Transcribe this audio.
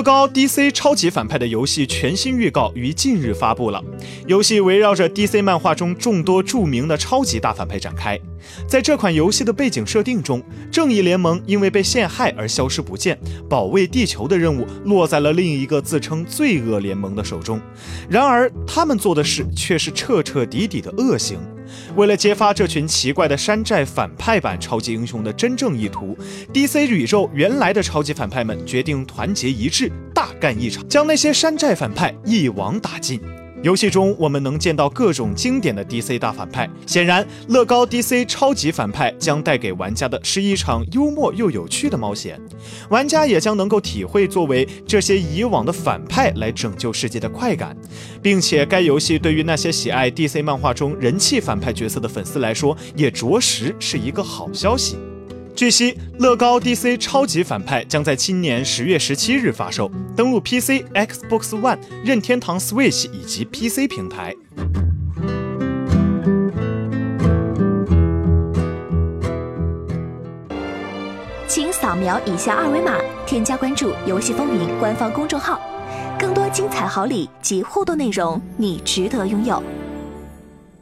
乐高 DC 超级反派的游戏全新预告于近日发布了。游戏围绕着 DC 漫画中众多著名的超级大反派展开。在这款游戏的背景设定中，正义联盟因为被陷害而消失不见，保卫地球的任务落在了另一个自称罪恶联盟的手中。然而，他们做的事却是彻彻底底的恶行。为了揭发这群奇怪的山寨反派版超级英雄的真正意图，DC 宇宙原来的超级反派们决定团结一致，大干一场，将那些山寨反派一网打尽。游戏中，我们能见到各种经典的 DC 大反派。显然，乐高 DC 超级反派将带给玩家的是一场幽默又有趣的冒险。玩家也将能够体会作为这些以往的反派来拯救世界的快感，并且该游戏对于那些喜爱 DC 漫画中人气反派角色的粉丝来说，也着实是一个好消息。据悉，乐高 DC 超级反派将在今年十月十七日发售，登陆 PC、Xbox One、任天堂 Switch 以及 PC 平台。请扫描以下二维码，添加关注“游戏风云”官方公众号，更多精彩好礼及互动内容，你值得拥有。